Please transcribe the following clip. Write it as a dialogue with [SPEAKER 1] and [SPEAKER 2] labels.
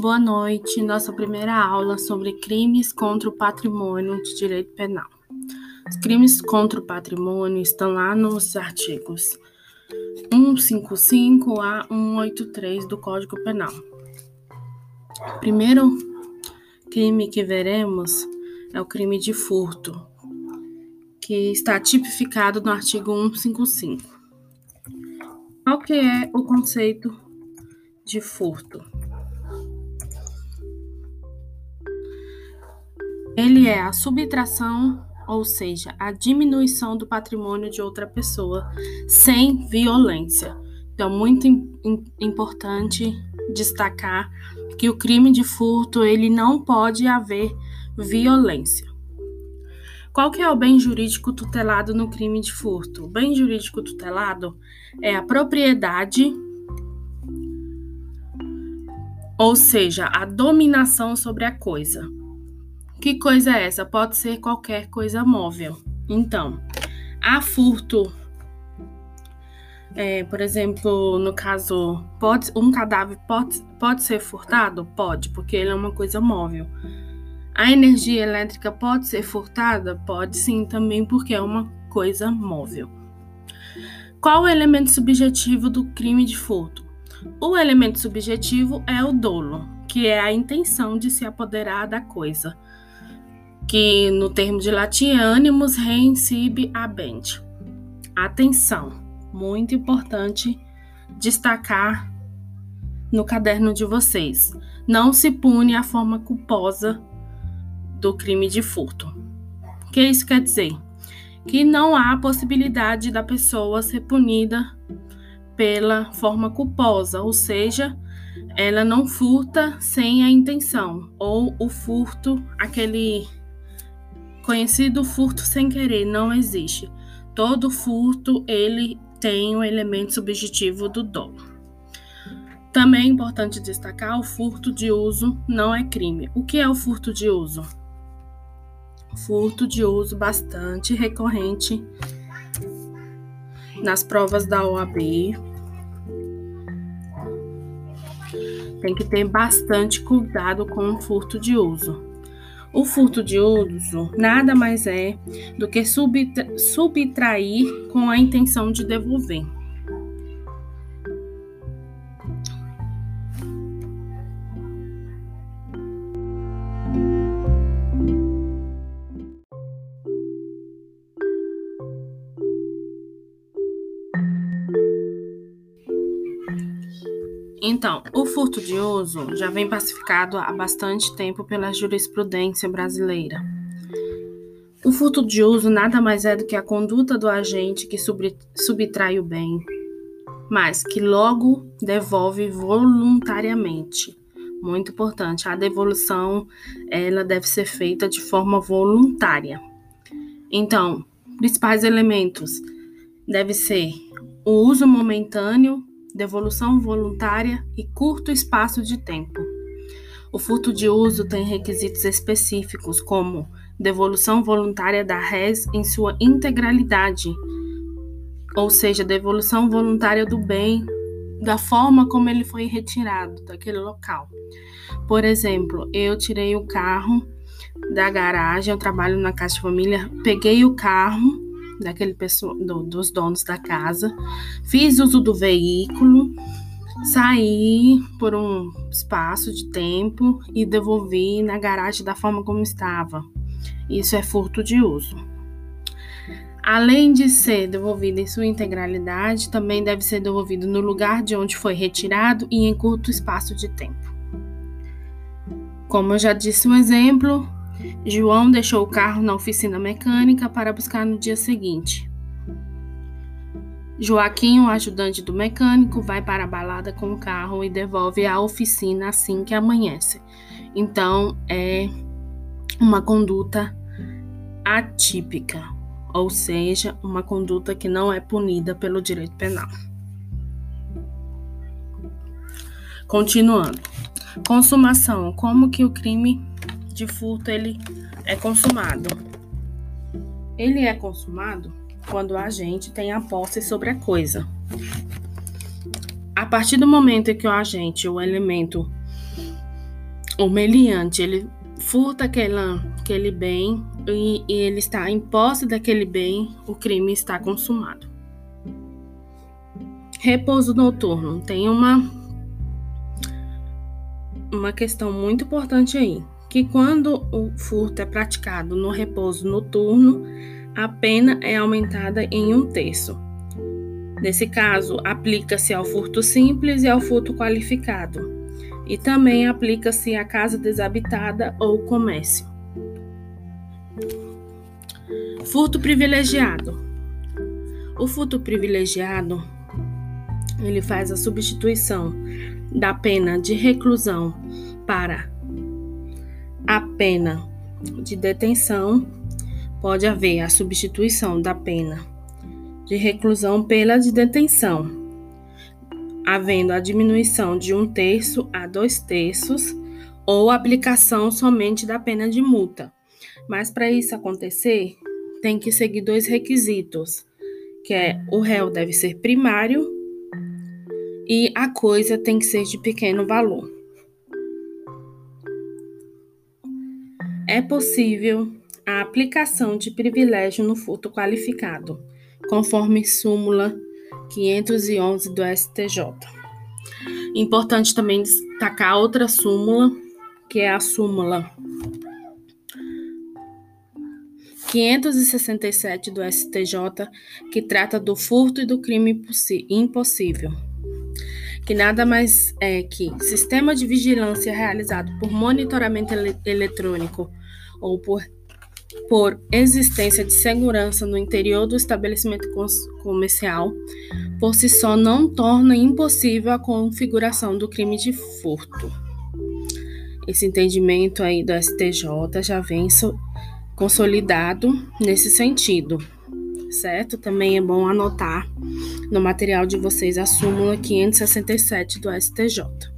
[SPEAKER 1] Boa noite. Nossa primeira aula sobre crimes contra o patrimônio de direito penal. Os crimes contra o patrimônio estão lá nos artigos 155 a 183 do Código Penal. O primeiro crime que veremos é o crime de furto, que está tipificado no artigo 155. Qual que é o conceito de furto? Ele é a subtração, ou seja, a diminuição do patrimônio de outra pessoa sem violência. Então, muito importante destacar que o crime de furto ele não pode haver violência. Qual que é o bem jurídico tutelado no crime de furto? O bem jurídico tutelado é a propriedade, ou seja, a dominação sobre a coisa. Que coisa é essa? Pode ser qualquer coisa móvel. Então, há furto. É, por exemplo, no caso, pode, um cadáver pode, pode ser furtado? Pode, porque ele é uma coisa móvel. A energia elétrica pode ser furtada? Pode sim, também, porque é uma coisa móvel. Qual o elemento subjetivo do crime de furto? O elemento subjetivo é o dolo, que é a intenção de se apoderar da coisa que no termo de latim é animus reincibi habent. Atenção, muito importante destacar no caderno de vocês. Não se pune a forma culposa do crime de furto. O que isso quer dizer? Que não há possibilidade da pessoa ser punida pela forma culposa, ou seja, ela não furta sem a intenção, ou o furto, aquele Conhecido furto sem querer não existe. Todo furto ele tem o um elemento subjetivo do dolo. Também é importante destacar o furto de uso não é crime. O que é o furto de uso? Furto de uso bastante recorrente nas provas da OAB. Tem que ter bastante cuidado com o furto de uso. O furto de uso nada mais é do que subtrair com a intenção de devolver. Então, o furto de uso já vem pacificado há bastante tempo pela jurisprudência brasileira. O furto de uso nada mais é do que a conduta do agente que subtrai o bem, mas que logo devolve voluntariamente. Muito importante, a devolução ela deve ser feita de forma voluntária. Então, principais elementos deve ser o uso momentâneo devolução voluntária e curto espaço de tempo. O furto de uso tem requisitos específicos, como devolução voluntária da res em sua integralidade, ou seja, devolução voluntária do bem da forma como ele foi retirado daquele local. Por exemplo, eu tirei o carro da garagem, eu trabalho na de Família, peguei o carro daquele pessoa, do, dos donos da casa, fiz uso do veículo, saí por um espaço de tempo e devolvi na garagem da forma como estava. Isso é furto de uso. Além de ser devolvido em sua integralidade, também deve ser devolvido no lugar de onde foi retirado e em curto espaço de tempo. Como eu já disse um exemplo, João deixou o carro na oficina mecânica para buscar no dia seguinte. Joaquim, o ajudante do mecânico, vai para a balada com o carro e devolve à oficina assim que amanhece. Então, é uma conduta atípica, ou seja, uma conduta que não é punida pelo direito penal. Continuando. Consumação. Como que o crime de furto ele é consumado. Ele é consumado quando a gente tem a posse sobre a coisa. A partir do momento em que o agente, o elemento, o meliante, ele furta aquela, aquele bem e, e ele está em posse daquele bem, o crime está consumado. Repouso noturno. Tem uma uma questão muito importante aí, que quando o furto é praticado no repouso noturno, a pena é aumentada em um terço. Nesse caso, aplica-se ao furto simples e ao furto qualificado, e também aplica-se à casa desabitada ou comércio. Furto privilegiado. O furto privilegiado ele faz a substituição da pena de reclusão para pena de detenção. Pode haver a substituição da pena de reclusão pela de detenção, havendo a diminuição de um terço a dois terços ou aplicação somente da pena de multa. Mas para isso acontecer, tem que seguir dois requisitos, que é o réu deve ser primário e a coisa tem que ser de pequeno valor. É possível a aplicação de privilégio no furto qualificado, conforme súmula 511 do STJ. Importante também destacar outra súmula, que é a súmula 567 do STJ, que trata do furto e do crime impossível que nada mais é que sistema de vigilância realizado por monitoramento ele eletrônico ou por, por existência de segurança no interior do estabelecimento comercial, por si só não torna impossível a configuração do crime de furto. Esse entendimento aí do STJ já vem consolidado nesse sentido certo? Também é bom anotar no material de vocês a súmula 567 do STJ.